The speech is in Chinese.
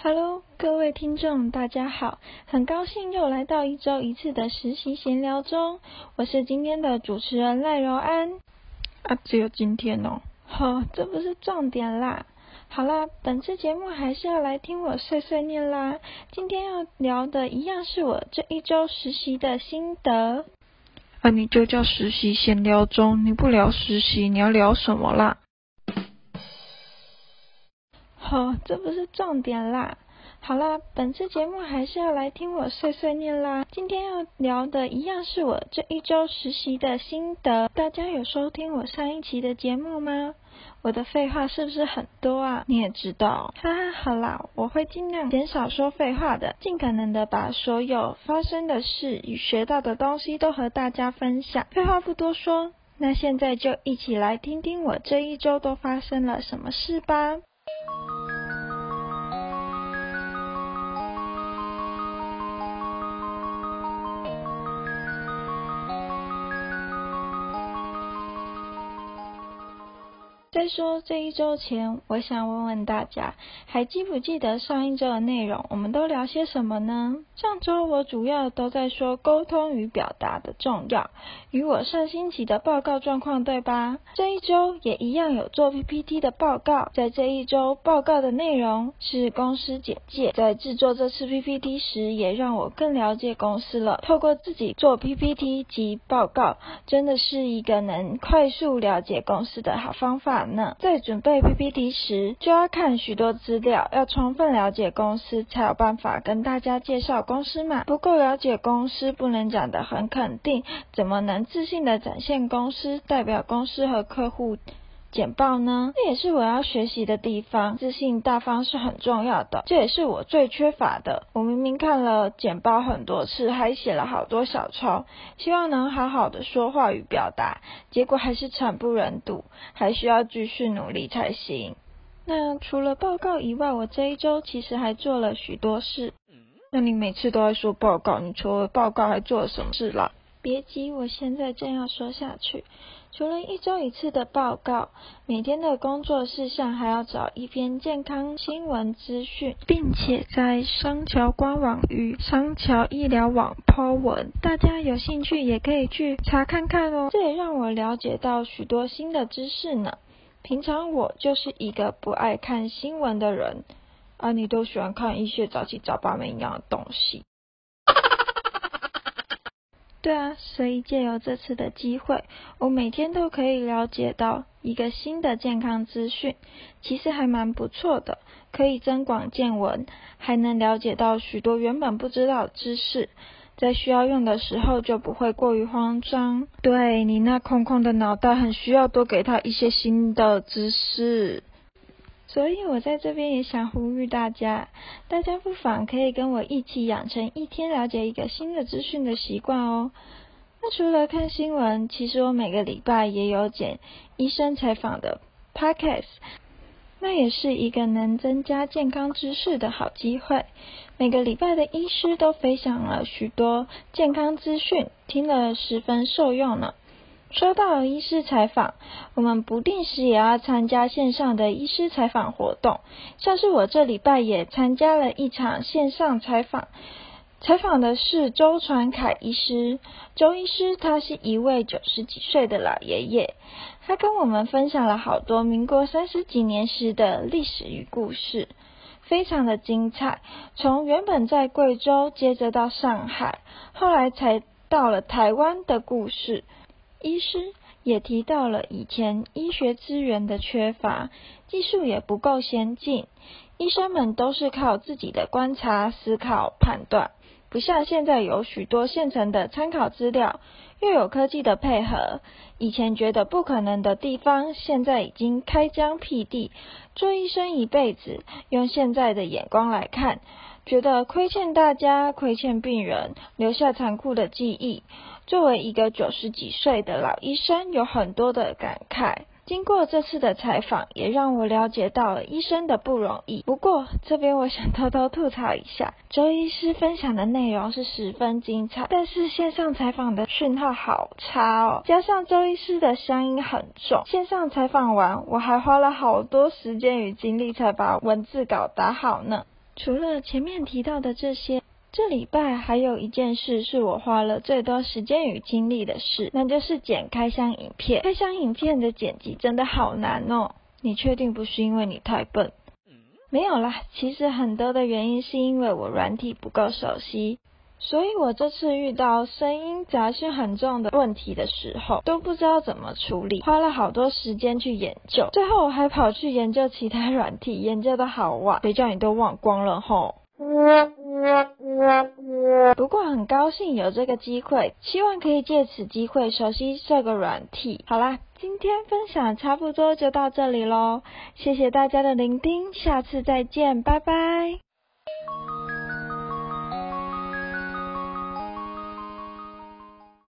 Hello，各位听众，大家好，很高兴又来到一周一次的实习闲聊中，我是今天的主持人赖柔安。啊，只有今天哦，呵，这不是重点啦。好啦，本次节目还是要来听我碎碎念啦。今天要聊的一样是我这一周实习的心得。啊，你就叫实习闲聊中，你不聊实习，你要聊什么啦？哦，这不是重点啦。好啦，本次节目还是要来听我碎碎念啦。今天要聊的一样是我这一周实习的心得。大家有收听我上一期的节目吗？我的废话是不是很多啊？你也知道，哈哈，好啦，我会尽量减少说废话的，尽可能的把所有发生的事与学到的东西都和大家分享。废话不多说，那现在就一起来听听我这一周都发生了什么事吧。再说这一周前，我想问问大家，还记不记得上一周的内容？我们都聊些什么呢？上周我主要都在说沟通与表达的重要，与我上星期的报告状况，对吧？这一周也一样有做 PPT 的报告，在这一周报告的内容是公司简介。在制作这次 PPT 时，也让我更了解公司了。透过自己做 PPT 及报告，真的是一个能快速了解公司的好方法。在准备 PPT 时，就要看许多资料，要充分了解公司，才有办法跟大家介绍公司嘛。不够了解公司，不能讲得很肯定，怎么能自信的展现公司，代表公司和客户？简报呢，这也是我要学习的地方。自信大方是很重要的，这也是我最缺乏的。我明明看了简报很多次，还写了好多小抄，希望能好好的说话与表达，结果还是惨不忍睹，还需要继续努力才行。那除了报告以外，我这一周其实还做了许多事。那你每次都在说报告，你除了报告还做了什么事啦？别急，我现在正要说下去。除了一周一次的报告，每天的工作事项还要找一篇健康新闻资讯，并且在商桥官网与商桥医疗网抛文，大家有兴趣也可以去查看看哦。这也让我了解到许多新的知识呢。平常我就是一个不爱看新闻的人，啊，你都喜欢看一些杂七杂八没营养的东西。对啊，所以借由这次的机会，我每天都可以了解到一个新的健康资讯，其实还蛮不错的，可以增广见闻，还能了解到许多原本不知道的知识，在需要用的时候就不会过于慌张。对你那空空的脑袋，很需要多给他一些新的知识。所以我在这边也想呼吁大家，大家不妨可以跟我一起养成一天了解一个新的资讯的习惯哦。那除了看新闻，其实我每个礼拜也有剪医生采访的 podcast，那也是一个能增加健康知识的好机会。每个礼拜的医师都分享了许多健康资讯，听了十分受用呢。说到医师采访，我们不定时也要参加线上的医师采访活动。像是我这礼拜也参加了一场线上采访，采访的是周传凯医师。周医师他是一位九十几岁的老爷爷，他跟我们分享了好多民国三十几年时的历史与故事，非常的精彩。从原本在贵州，接着到上海，后来才到了台湾的故事。医师也提到了以前医学资源的缺乏，技术也不够先进，医生们都是靠自己的观察、思考、判断，不像现在有许多现成的参考资料，又有科技的配合，以前觉得不可能的地方，现在已经开疆辟地。做医生一辈子，用现在的眼光来看，觉得亏欠大家，亏欠病人，留下残酷的记忆。作为一个九十几岁的老医生，有很多的感慨。经过这次的采访，也让我了解到了医生的不容易。不过这边我想偷偷吐槽一下，周医师分享的内容是十分精彩，但是线上采访的讯号好差哦，加上周医师的乡音很重。线上采访完，我还花了好多时间与精力才把文字稿打好呢。除了前面提到的这些，这礼拜还有一件事是我花了最多时间与精力的事，那就是剪开箱影片。开箱影片的剪辑真的好难哦，你确定不是因为你太笨？没有啦，其实很多的原因是因为我软体不够熟悉。所以我这次遇到声音杂讯很重的问题的时候，都不知道怎么处理，花了好多时间去研究，最后我还跑去研究其他软体，研究的好晚，谁叫你都忘光了吼。不过很高兴有这个机会，希望可以借此机会熟悉这个软体。好啦，今天分享差不多就到这里喽，谢谢大家的聆听，下次再见，拜拜。